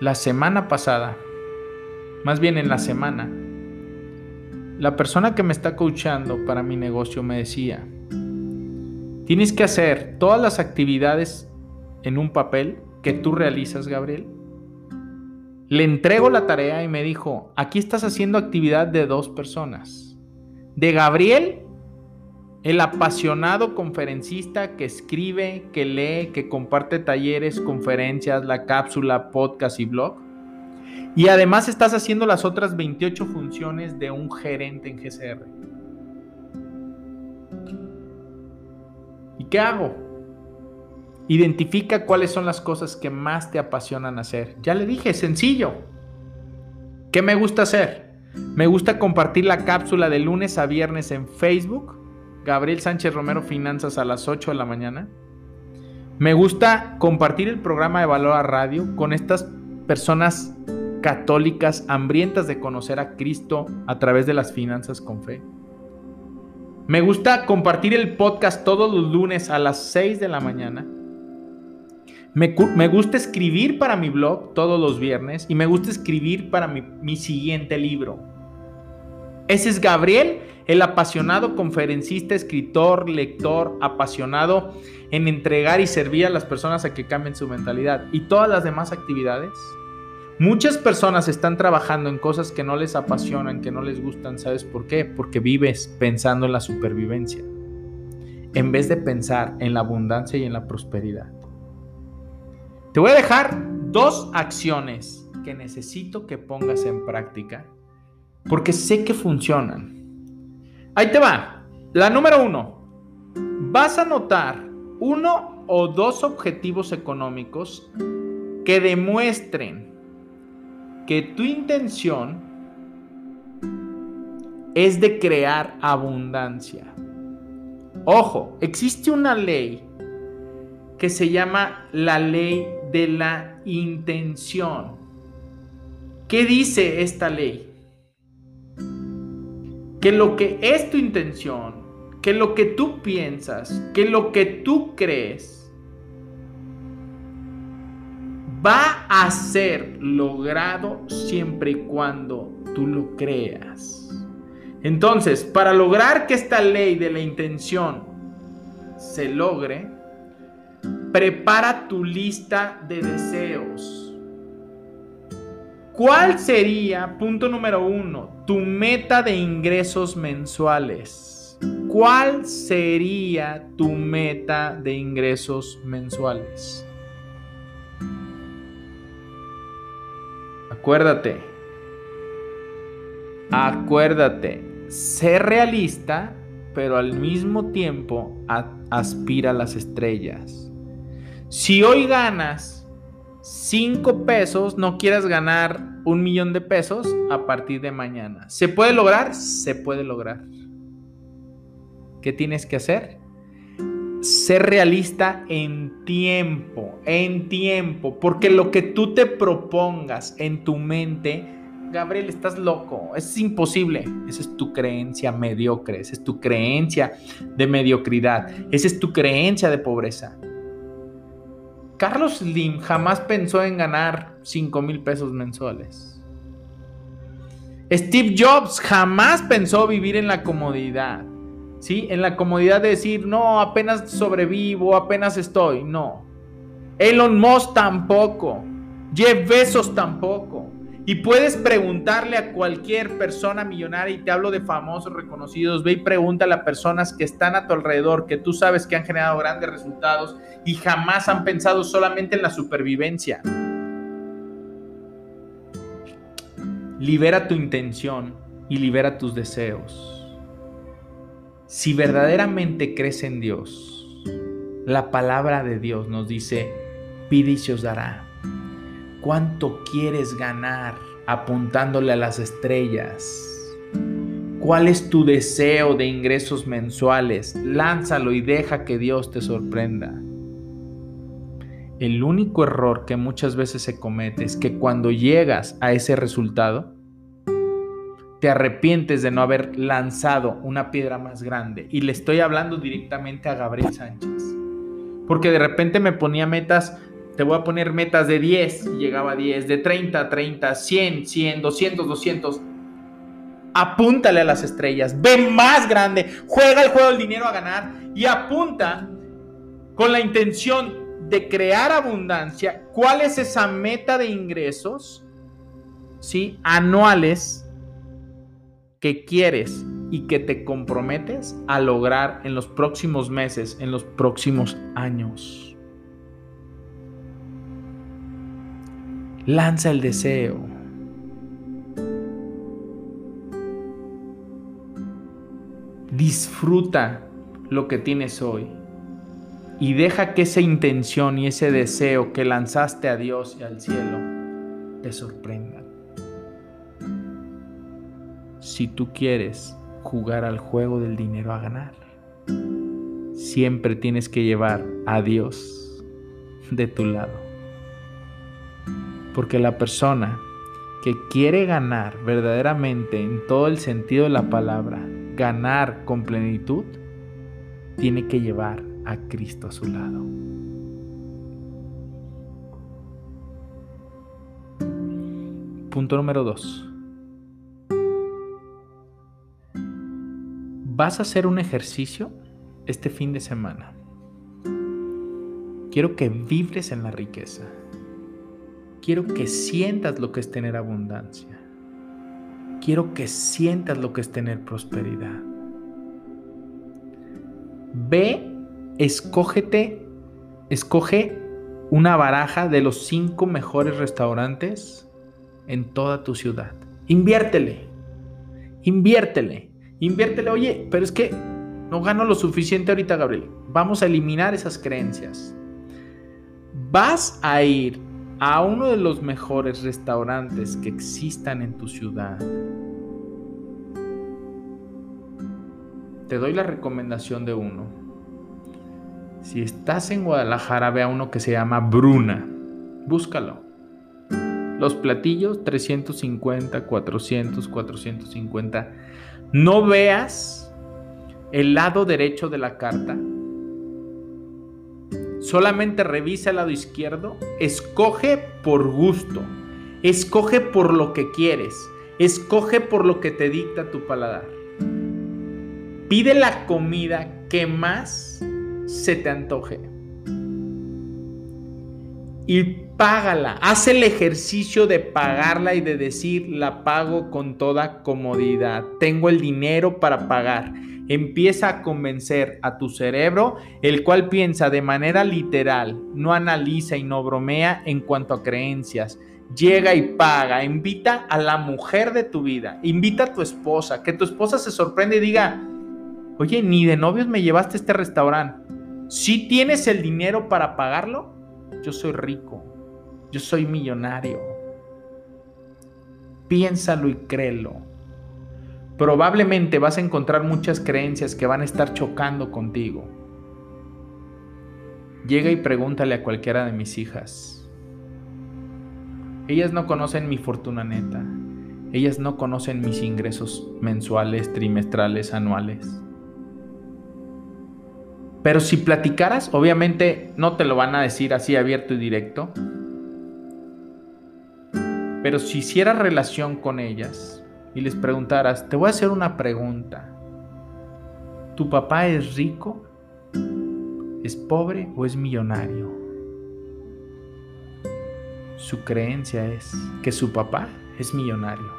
La semana pasada, más bien en la semana, la persona que me está coachando para mi negocio me decía, tienes que hacer todas las actividades en un papel que tú realizas, Gabriel. Le entrego la tarea y me dijo, aquí estás haciendo actividad de dos personas, de Gabriel el apasionado conferencista que escribe, que lee, que comparte talleres, conferencias, la cápsula, podcast y blog. Y además estás haciendo las otras 28 funciones de un gerente en GCR. ¿Y qué hago? Identifica cuáles son las cosas que más te apasionan hacer. Ya le dije, sencillo. ¿Qué me gusta hacer? Me gusta compartir la cápsula de lunes a viernes en Facebook Gabriel Sánchez Romero Finanzas a las 8 de la mañana. Me gusta compartir el programa de Valor a Radio con estas personas católicas hambrientas de conocer a Cristo a través de las finanzas con fe. Me gusta compartir el podcast todos los lunes a las 6 de la mañana. Me, me, gusta escribir para mi blog todos los viernes y me gusta escribir para mi, mi siguiente libro. Ese es Gabriel el apasionado conferencista, escritor, lector, apasionado en entregar y servir a las personas a que cambien su mentalidad y todas las demás actividades. Muchas personas están trabajando en cosas que no les apasionan, que no les gustan. ¿Sabes por qué? Porque vives pensando en la supervivencia, en vez de pensar en la abundancia y en la prosperidad. Te voy a dejar dos acciones que necesito que pongas en práctica porque sé que funcionan. Ahí te va. La número uno. Vas a notar uno o dos objetivos económicos que demuestren que tu intención es de crear abundancia. Ojo, existe una ley que se llama la ley de la intención. ¿Qué dice esta ley? Que lo que es tu intención, que lo que tú piensas, que lo que tú crees va a ser logrado siempre y cuando tú lo creas. Entonces, para lograr que esta ley de la intención se logre, prepara tu lista de deseos. ¿Cuál sería, punto número uno, tu meta de ingresos mensuales? ¿Cuál sería tu meta de ingresos mensuales? Acuérdate, acuérdate, ser realista, pero al mismo tiempo aspira a las estrellas. Si hoy ganas 5 pesos, no quieras ganar un millón de pesos a partir de mañana. ¿Se puede lograr? Se puede lograr. ¿Qué tienes que hacer? Ser realista en tiempo, en tiempo, porque lo que tú te propongas en tu mente Gabriel, estás loco, es imposible. Esa es tu creencia mediocre, esa es tu creencia de mediocridad, esa es tu creencia de pobreza. Carlos Slim jamás pensó en ganar 5 mil pesos mensuales. Steve Jobs jamás pensó vivir en la comodidad. ¿Sí? En la comodidad de decir, no, apenas sobrevivo, apenas estoy. No. Elon Musk tampoco. Jeff Bezos tampoco. Y puedes preguntarle a cualquier persona millonaria, y te hablo de famosos reconocidos, ve y pregúntale a personas que están a tu alrededor, que tú sabes que han generado grandes resultados y jamás han pensado solamente en la supervivencia. Libera tu intención y libera tus deseos. Si verdaderamente crees en Dios, la palabra de Dios nos dice, pide y se os dará ¿Cuánto quieres ganar apuntándole a las estrellas? ¿Cuál es tu deseo de ingresos mensuales? Lánzalo y deja que Dios te sorprenda. El único error que muchas veces se comete es que cuando llegas a ese resultado, te arrepientes de no haber lanzado una piedra más grande. Y le estoy hablando directamente a Gabriel Sánchez. Porque de repente me ponía metas te voy a poner metas de 10 y llegaba a 10, de 30 30, 100, 100, 200, 200. Apúntale a las estrellas, ve más grande, juega el juego del dinero a ganar y apunta con la intención de crear abundancia. ¿Cuál es esa meta de ingresos? ¿Sí? Anuales que quieres y que te comprometes a lograr en los próximos meses, en los próximos años. Lanza el deseo. Disfruta lo que tienes hoy y deja que esa intención y ese deseo que lanzaste a Dios y al cielo te sorprendan. Si tú quieres jugar al juego del dinero a ganar, siempre tienes que llevar a Dios de tu lado. Porque la persona que quiere ganar verdaderamente en todo el sentido de la palabra, ganar con plenitud, tiene que llevar a Cristo a su lado. Punto número dos. Vas a hacer un ejercicio este fin de semana. Quiero que vibres en la riqueza quiero que sientas lo que es tener abundancia. Quiero que sientas lo que es tener prosperidad. Ve, escógete, escoge una baraja de los cinco mejores restaurantes en toda tu ciudad. Inviértele, inviértele, inviértele. Oye, pero es que no gano lo suficiente ahorita, Gabriel. Vamos a eliminar esas creencias. Vas a ir a uno de los mejores restaurantes que existan en tu ciudad. Te doy la recomendación de uno. Si estás en Guadalajara, ve a uno que se llama Bruna. Búscalo. Los platillos 350, 400, 450. No veas el lado derecho de la carta. Solamente revisa el lado izquierdo. Escoge por gusto. Escoge por lo que quieres. Escoge por lo que te dicta tu paladar. Pide la comida que más se te antoje. Y págala. Haz el ejercicio de pagarla y de decir, la pago con toda comodidad. Tengo el dinero para pagar. Empieza a convencer a tu cerebro, el cual piensa de manera literal, no analiza y no bromea en cuanto a creencias. Llega y paga, invita a la mujer de tu vida, invita a tu esposa, que tu esposa se sorprende y diga, oye, ni de novios me llevaste a este restaurante. Si tienes el dinero para pagarlo, yo soy rico, yo soy millonario. Piénsalo y créelo. Probablemente vas a encontrar muchas creencias que van a estar chocando contigo. Llega y pregúntale a cualquiera de mis hijas. Ellas no conocen mi fortuna neta. Ellas no conocen mis ingresos mensuales, trimestrales, anuales. Pero si platicaras, obviamente no te lo van a decir así abierto y directo. Pero si hicieras relación con ellas y les preguntaras, te voy a hacer una pregunta. ¿Tu papá es rico? ¿Es pobre o es millonario? Su creencia es que su papá es millonario.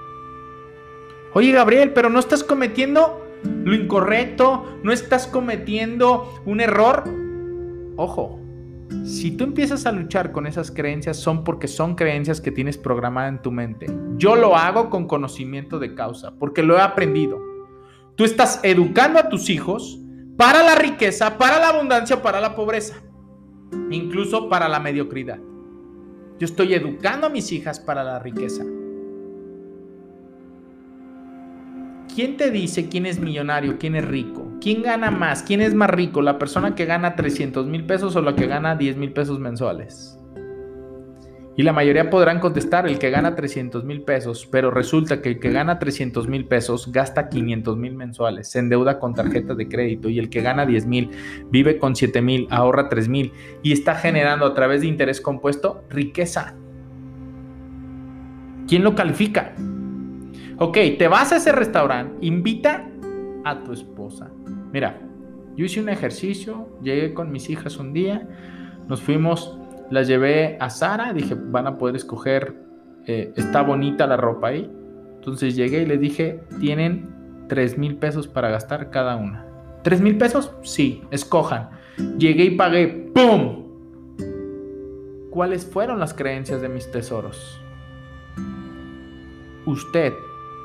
Oye Gabriel, pero no estás cometiendo lo incorrecto, no estás cometiendo un error. Ojo, si tú empiezas a luchar con esas creencias son porque son creencias que tienes programada en tu mente. Yo lo hago con conocimiento de causa, porque lo he aprendido. Tú estás educando a tus hijos para la riqueza, para la abundancia, para la pobreza, incluso para la mediocridad. Yo estoy educando a mis hijas para la riqueza. ¿Quién te dice quién es millonario, quién es rico? ¿Quién gana más? ¿Quién es más rico? ¿La persona que gana 300 mil pesos o la que gana 10 mil pesos mensuales? Y la mayoría podrán contestar el que gana 300 mil pesos, pero resulta que el que gana 300 mil pesos gasta 500 mil mensuales, se endeuda con tarjeta de crédito y el que gana 10 mil vive con 7 mil, ahorra 3 mil y está generando a través de interés compuesto riqueza. ¿Quién lo califica? Ok, te vas a ese restaurante, invita a tu esposa. Mira, yo hice un ejercicio, llegué con mis hijas un día, nos fuimos, las llevé a Sara, dije, van a poder escoger, eh, está bonita la ropa ahí. Entonces llegué y les dije, tienen 3 mil pesos para gastar cada una. ¿3 mil pesos? Sí, escojan. Llegué y pagué, ¡pum! ¿Cuáles fueron las creencias de mis tesoros? Usted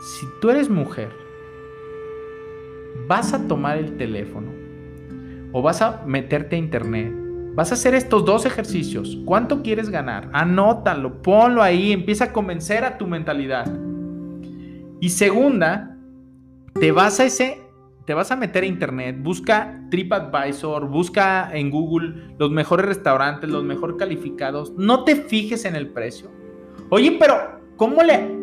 si tú eres mujer, vas a tomar el teléfono o vas a meterte a internet, vas a hacer estos dos ejercicios. ¿Cuánto quieres ganar? Anótalo, ponlo ahí, empieza a convencer a tu mentalidad. Y segunda, te vas a ese te vas a meter a internet, busca TripAdvisor, busca en Google los mejores restaurantes, los mejor calificados. No te fijes en el precio. Oye, pero ¿cómo le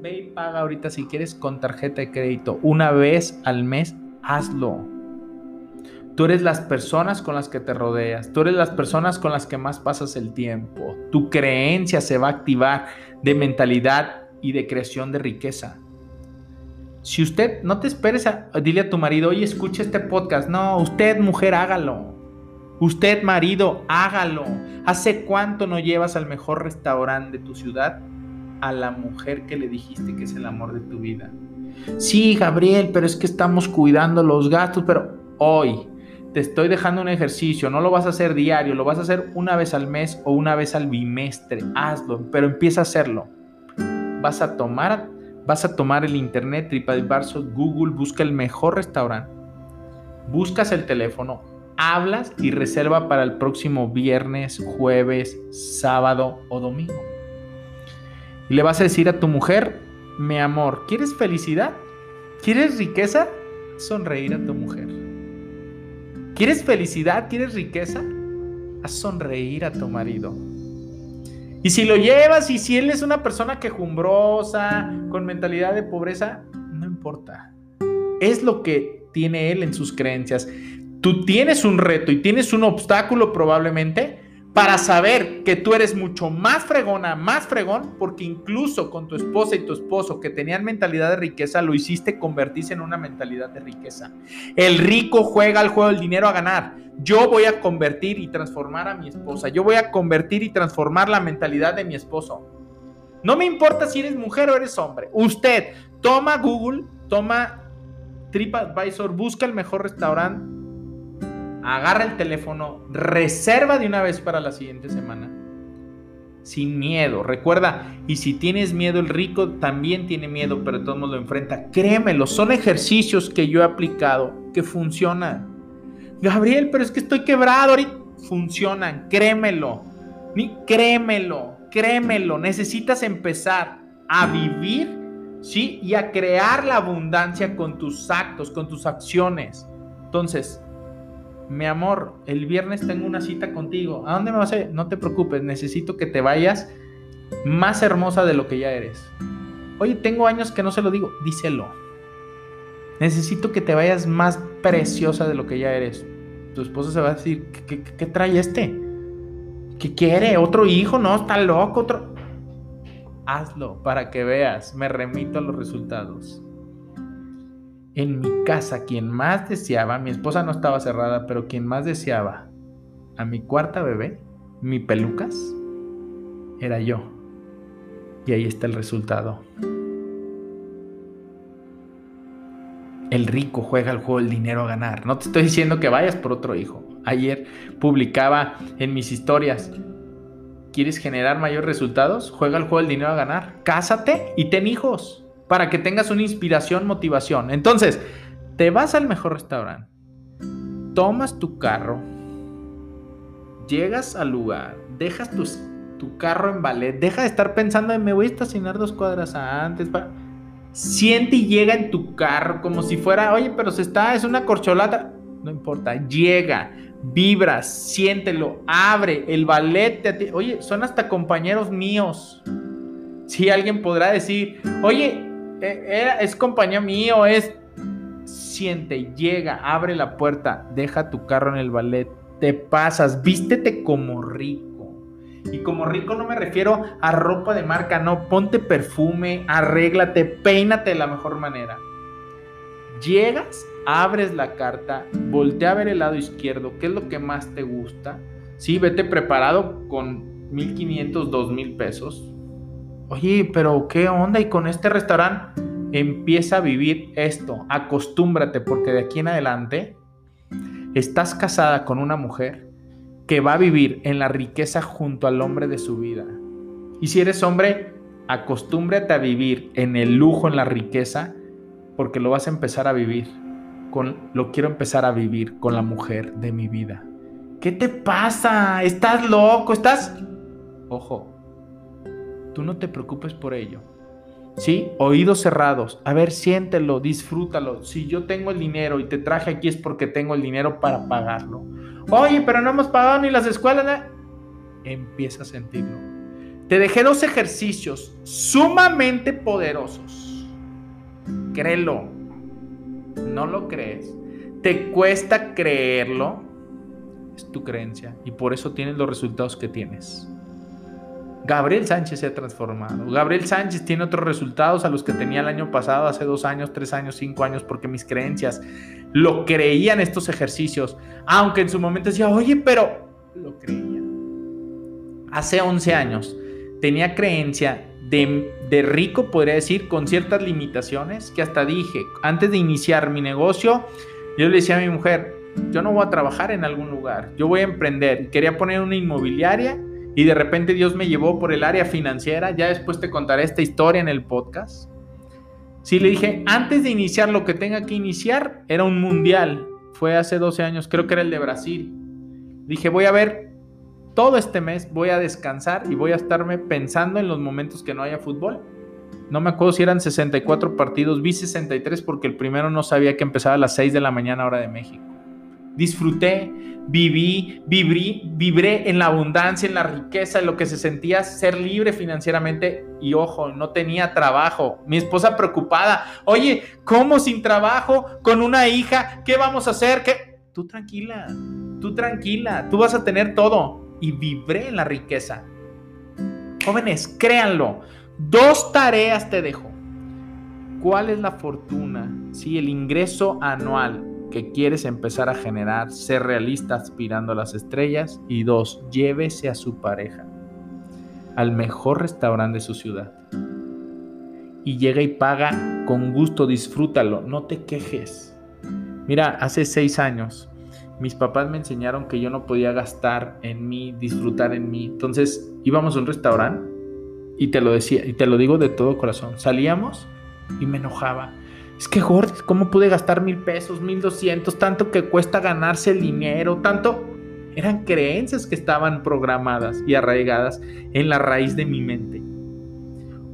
ve y paga ahorita si quieres con tarjeta de crédito. Una vez al mes, hazlo. Tú eres las personas con las que te rodeas, tú eres las personas con las que más pasas el tiempo. Tu creencia se va a activar de mentalidad y de creación de riqueza. Si usted, no te esperes a, dile a tu marido, oye, escucha este podcast. No, usted mujer, hágalo. Usted marido, hágalo. ¿Hace cuánto no llevas al mejor restaurante de tu ciudad a la mujer que le dijiste que es el amor de tu vida. Sí, Gabriel, pero es que estamos cuidando los gastos, pero hoy te estoy dejando un ejercicio, no lo vas a hacer diario, lo vas a hacer una vez al mes o una vez al bimestre, hazlo, pero empieza a hacerlo. Vas a tomar, vas a tomar el internet, TripAdvisor, Google, busca el mejor restaurante, buscas el teléfono, hablas y reserva para el próximo viernes, jueves, sábado o domingo. Y le vas a decir a tu mujer, mi amor, ¿quieres felicidad? ¿Quieres riqueza? Sonreír a tu mujer. ¿Quieres felicidad? ¿Quieres riqueza? A sonreír a tu marido. Y si lo llevas y si él es una persona quejumbrosa, con mentalidad de pobreza, no importa. Es lo que tiene él en sus creencias. Tú tienes un reto y tienes un obstáculo probablemente para saber que tú eres mucho más fregona, más fregón, porque incluso con tu esposa y tu esposo que tenían mentalidad de riqueza, lo hiciste convertirse en una mentalidad de riqueza. El rico juega al juego del dinero a ganar. Yo voy a convertir y transformar a mi esposa. Yo voy a convertir y transformar la mentalidad de mi esposo. No me importa si eres mujer o eres hombre. Usted toma Google, toma TripAdvisor, busca el mejor restaurante agarra el teléfono, reserva de una vez para la siguiente semana. Sin miedo, recuerda, y si tienes miedo, el rico también tiene miedo, pero todo mundo lo enfrenta. Créemelo, son ejercicios que yo he aplicado que funcionan. Gabriel, pero es que estoy quebrado ahorita. Funcionan, créemelo. Ni créemelo, créemelo. Necesitas empezar a vivir, ¿sí? Y a crear la abundancia con tus actos, con tus acciones. Entonces, mi amor, el viernes tengo una cita contigo. ¿A dónde me vas a ir? No te preocupes, necesito que te vayas más hermosa de lo que ya eres. Oye, tengo años que no se lo digo, díselo. Necesito que te vayas más preciosa de lo que ya eres. Tu esposa se va a decir, ¿qué, qué trae este? ¿Qué quiere? ¿Otro hijo? No, está loco. Otro... Hazlo para que veas. Me remito a los resultados. En mi casa, quien más deseaba, mi esposa no estaba cerrada, pero quien más deseaba a mi cuarta bebé, mi pelucas, era yo. Y ahí está el resultado. El rico juega el juego del dinero a ganar. No te estoy diciendo que vayas por otro hijo. Ayer publicaba en mis historias. ¿Quieres generar mayores resultados? Juega el juego del dinero a ganar. Cásate y ten hijos para que tengas una inspiración, motivación. Entonces, te vas al mejor restaurante, tomas tu carro, llegas al lugar, dejas tu carro en ballet, deja de estar pensando en me voy a estacionar dos cuadras antes. Siente y llega en tu carro como si fuera, oye, pero se está, es una corcholata. No importa, llega, vibra, siéntelo, abre el ballet. Oye, son hasta compañeros míos. Si alguien podrá decir, oye, es compañía mío, es siente, llega, abre la puerta, deja tu carro en el ballet, te pasas, vístete como rico. Y como rico no me refiero a ropa de marca, no, ponte perfume, arréglate, peínate de la mejor manera. Llegas, abres la carta, voltea a ver el lado izquierdo, qué es lo que más te gusta. Sí, vete preparado con 1500, 2000 pesos Oye, pero ¿qué onda? Y con este restaurante empieza a vivir esto, acostúmbrate, porque de aquí en adelante estás casada con una mujer que va a vivir en la riqueza junto al hombre de su vida. Y si eres hombre, acostúmbrate a vivir en el lujo, en la riqueza, porque lo vas a empezar a vivir. Con, lo quiero empezar a vivir con la mujer de mi vida. ¿Qué te pasa? ¿Estás loco? ¿Estás... Ojo, Tú no te preocupes por ello. ¿Sí? Oídos cerrados. A ver, siéntelo, disfrútalo. Si yo tengo el dinero y te traje aquí es porque tengo el dinero para pagarlo. Oye, pero no hemos pagado ni las escuelas. Empieza a sentirlo. Te dejé dos ejercicios sumamente poderosos. Créelo. ¿No lo crees? ¿Te cuesta creerlo? Es tu creencia y por eso tienes los resultados que tienes. Gabriel Sánchez se ha transformado. Gabriel Sánchez tiene otros resultados a los que tenía el año pasado, hace dos años, tres años, cinco años, porque mis creencias lo creían estos ejercicios. Aunque en su momento decía, oye, pero lo creía. Hace 11 años tenía creencia de, de rico, podría decir, con ciertas limitaciones, que hasta dije, antes de iniciar mi negocio, yo le decía a mi mujer, yo no voy a trabajar en algún lugar, yo voy a emprender. Quería poner una inmobiliaria y de repente Dios me llevó por el área financiera. Ya después te contaré esta historia en el podcast. Sí, le dije, antes de iniciar lo que tenga que iniciar, era un mundial. Fue hace 12 años, creo que era el de Brasil. Dije, voy a ver todo este mes, voy a descansar y voy a estarme pensando en los momentos que no haya fútbol. No me acuerdo si eran 64 partidos, vi 63 porque el primero no sabía que empezaba a las 6 de la mañana hora de México. disfruté, viví, viví, vibré en la abundancia, en la riqueza, en lo que se sentía ser libre financieramente y ojo, no tenía trabajo. Mi esposa preocupada, oye, ¿cómo sin trabajo? Con una hija, ¿qué vamos a hacer? ¿Qué? Tú tranquila, tú tranquila, tú vas a tener todo. Y vibré en la riqueza. Jóvenes, créanlo, dos tareas te dejo. ¿Cuál es la fortuna? Si el ingreso anual que quieres empezar a generar, ser realista aspirando a las estrellas. Y dos, llévese a su pareja al mejor restaurante de su ciudad. Y llega y paga con gusto, disfrútalo, no te quejes. Mira, hace seis años mis papás me enseñaron que yo no podía gastar en mí, disfrutar en mí. Entonces íbamos a un restaurante y te lo decía, y te lo digo de todo corazón. Salíamos y me enojaba es que, Jorge, ¿cómo pude gastar mil pesos, mil doscientos? Tanto que cuesta ganarse el dinero, tanto... Eran creencias que estaban programadas y arraigadas en la raíz de mi mente.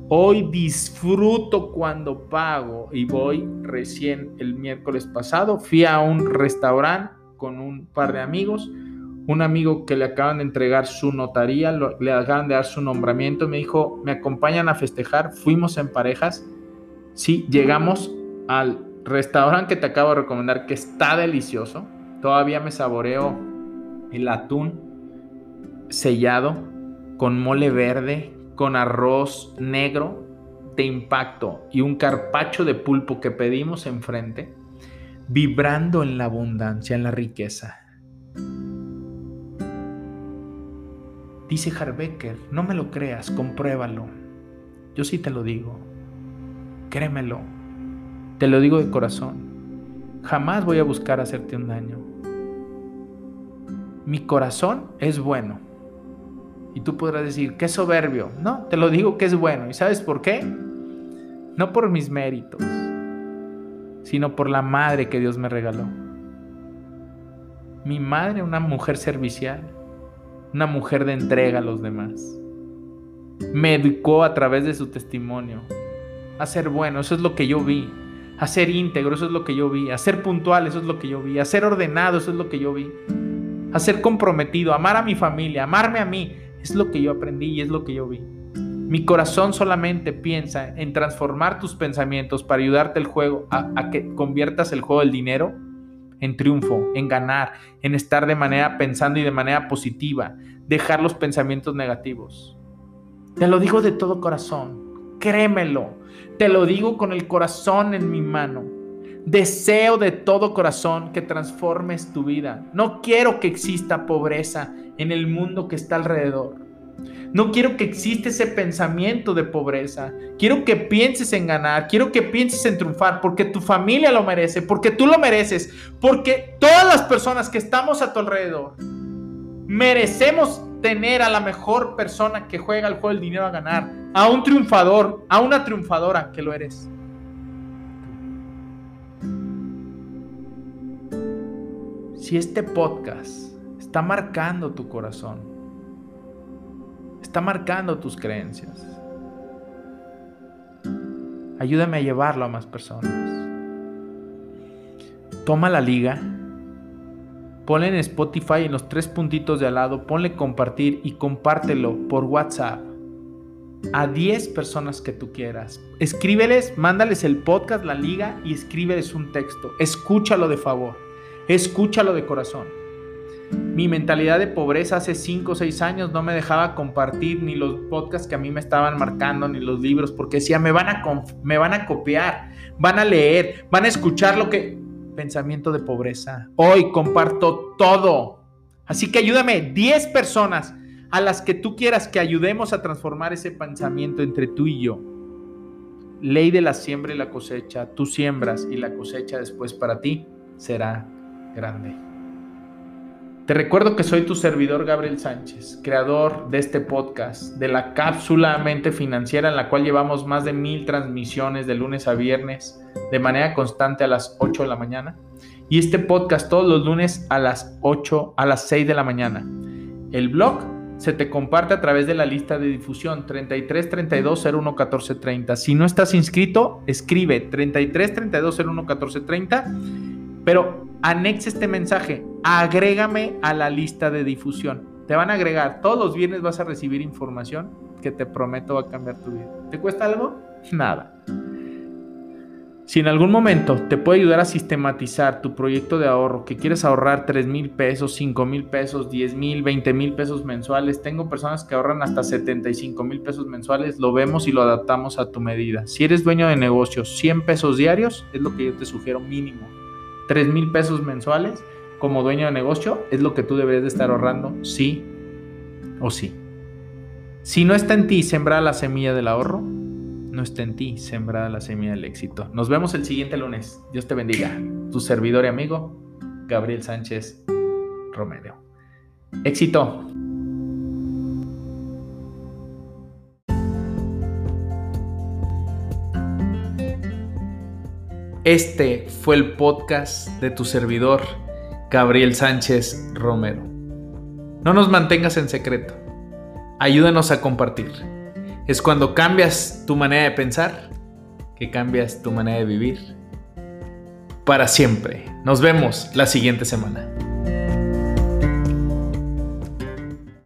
Hoy disfruto cuando pago y voy recién el miércoles pasado. Fui a un restaurante con un par de amigos. Un amigo que le acaban de entregar su notaría, le acaban de dar su nombramiento. Me dijo, me acompañan a festejar. Fuimos en parejas. Sí, llegamos al restaurante que te acabo de recomendar, que está delicioso. Todavía me saboreo el atún sellado con mole verde, con arroz negro de impacto y un carpacho de pulpo que pedimos enfrente, vibrando en la abundancia, en la riqueza. Dice Harbecker, no me lo creas, compruébalo. Yo sí te lo digo. Créemelo. Te lo digo de corazón. Jamás voy a buscar hacerte un daño. Mi corazón es bueno. Y tú podrás decir, qué soberbio. No, te lo digo que es bueno. ¿Y sabes por qué? No por mis méritos, sino por la madre que Dios me regaló. Mi madre, una mujer servicial, una mujer de entrega a los demás. Me educó a través de su testimonio a ser bueno. Eso es lo que yo vi a ser íntegro, eso es lo que yo vi, a ser puntual, eso es lo que yo vi, a ser ordenado, eso es lo que yo vi, a ser comprometido, amar a mi familia, amarme a mí, es lo que yo aprendí y es lo que yo vi. Mi corazón solamente piensa en transformar tus pensamientos para ayudarte el juego, a, a que conviertas el juego del dinero en triunfo, en ganar, en estar de manera pensando y de manera positiva, dejar los pensamientos negativos. Te lo digo de todo corazón, créemelo. Te lo digo con el corazón en mi mano. Deseo de todo corazón que transformes tu vida. No quiero que exista pobreza en el mundo que está alrededor. No quiero que exista ese pensamiento de pobreza. Quiero que pienses en ganar. Quiero que pienses en triunfar porque tu familia lo merece, porque tú lo mereces, porque todas las personas que estamos a tu alrededor merecemos tener a la mejor persona que juega el juego del dinero a ganar, a un triunfador, a una triunfadora que lo eres. Si este podcast está marcando tu corazón, está marcando tus creencias, ayúdame a llevarlo a más personas. Toma la liga Ponle en Spotify en los tres puntitos de al lado, ponle compartir y compártelo por WhatsApp a 10 personas que tú quieras. Escríbeles, mándales el podcast, la liga y escríbeles un texto. Escúchalo de favor, escúchalo de corazón. Mi mentalidad de pobreza hace 5 o 6 años no me dejaba compartir ni los podcasts que a mí me estaban marcando, ni los libros, porque decía, me van a, me van a copiar, van a leer, van a escuchar lo que pensamiento de pobreza. Hoy comparto todo. Así que ayúdame, 10 personas a las que tú quieras que ayudemos a transformar ese pensamiento entre tú y yo. Ley de la siembra y la cosecha. Tú siembras y la cosecha después para ti será grande. Te recuerdo que soy tu servidor Gabriel Sánchez, creador de este podcast, de la cápsula Mente Financiera, en la cual llevamos más de mil transmisiones de lunes a viernes de manera constante a las 8 de la mañana. Y este podcast todos los lunes a las 8, a las 6 de la mañana. El blog se te comparte a través de la lista de difusión 33 32 01 14 30. Si no estás inscrito, escribe 33 32 01 14 30, pero anexa este mensaje agrégame a la lista de difusión. Te van a agregar, todos los viernes vas a recibir información que te prometo va a cambiar tu vida. ¿Te cuesta algo? Nada. Si en algún momento te puede ayudar a sistematizar tu proyecto de ahorro, que quieres ahorrar 3 mil pesos, 5 mil pesos, 10 mil, 20 mil pesos mensuales, tengo personas que ahorran hasta 75 mil pesos mensuales, lo vemos y lo adaptamos a tu medida. Si eres dueño de negocios, 100 pesos diarios es lo que yo te sugiero mínimo. 3 mil pesos mensuales como dueño de negocio es lo que tú deberías de estar ahorrando, sí o sí. Si no está en ti sembrar la semilla del ahorro, no está en ti sembrada la semilla del éxito. Nos vemos el siguiente lunes. Dios te bendiga. Tu servidor y amigo, Gabriel Sánchez Romero. Éxito. Este fue el podcast de tu servidor, Gabriel Sánchez Romero. No nos mantengas en secreto. Ayúdanos a compartir. Es cuando cambias tu manera de pensar que cambias tu manera de vivir para siempre. Nos vemos la siguiente semana.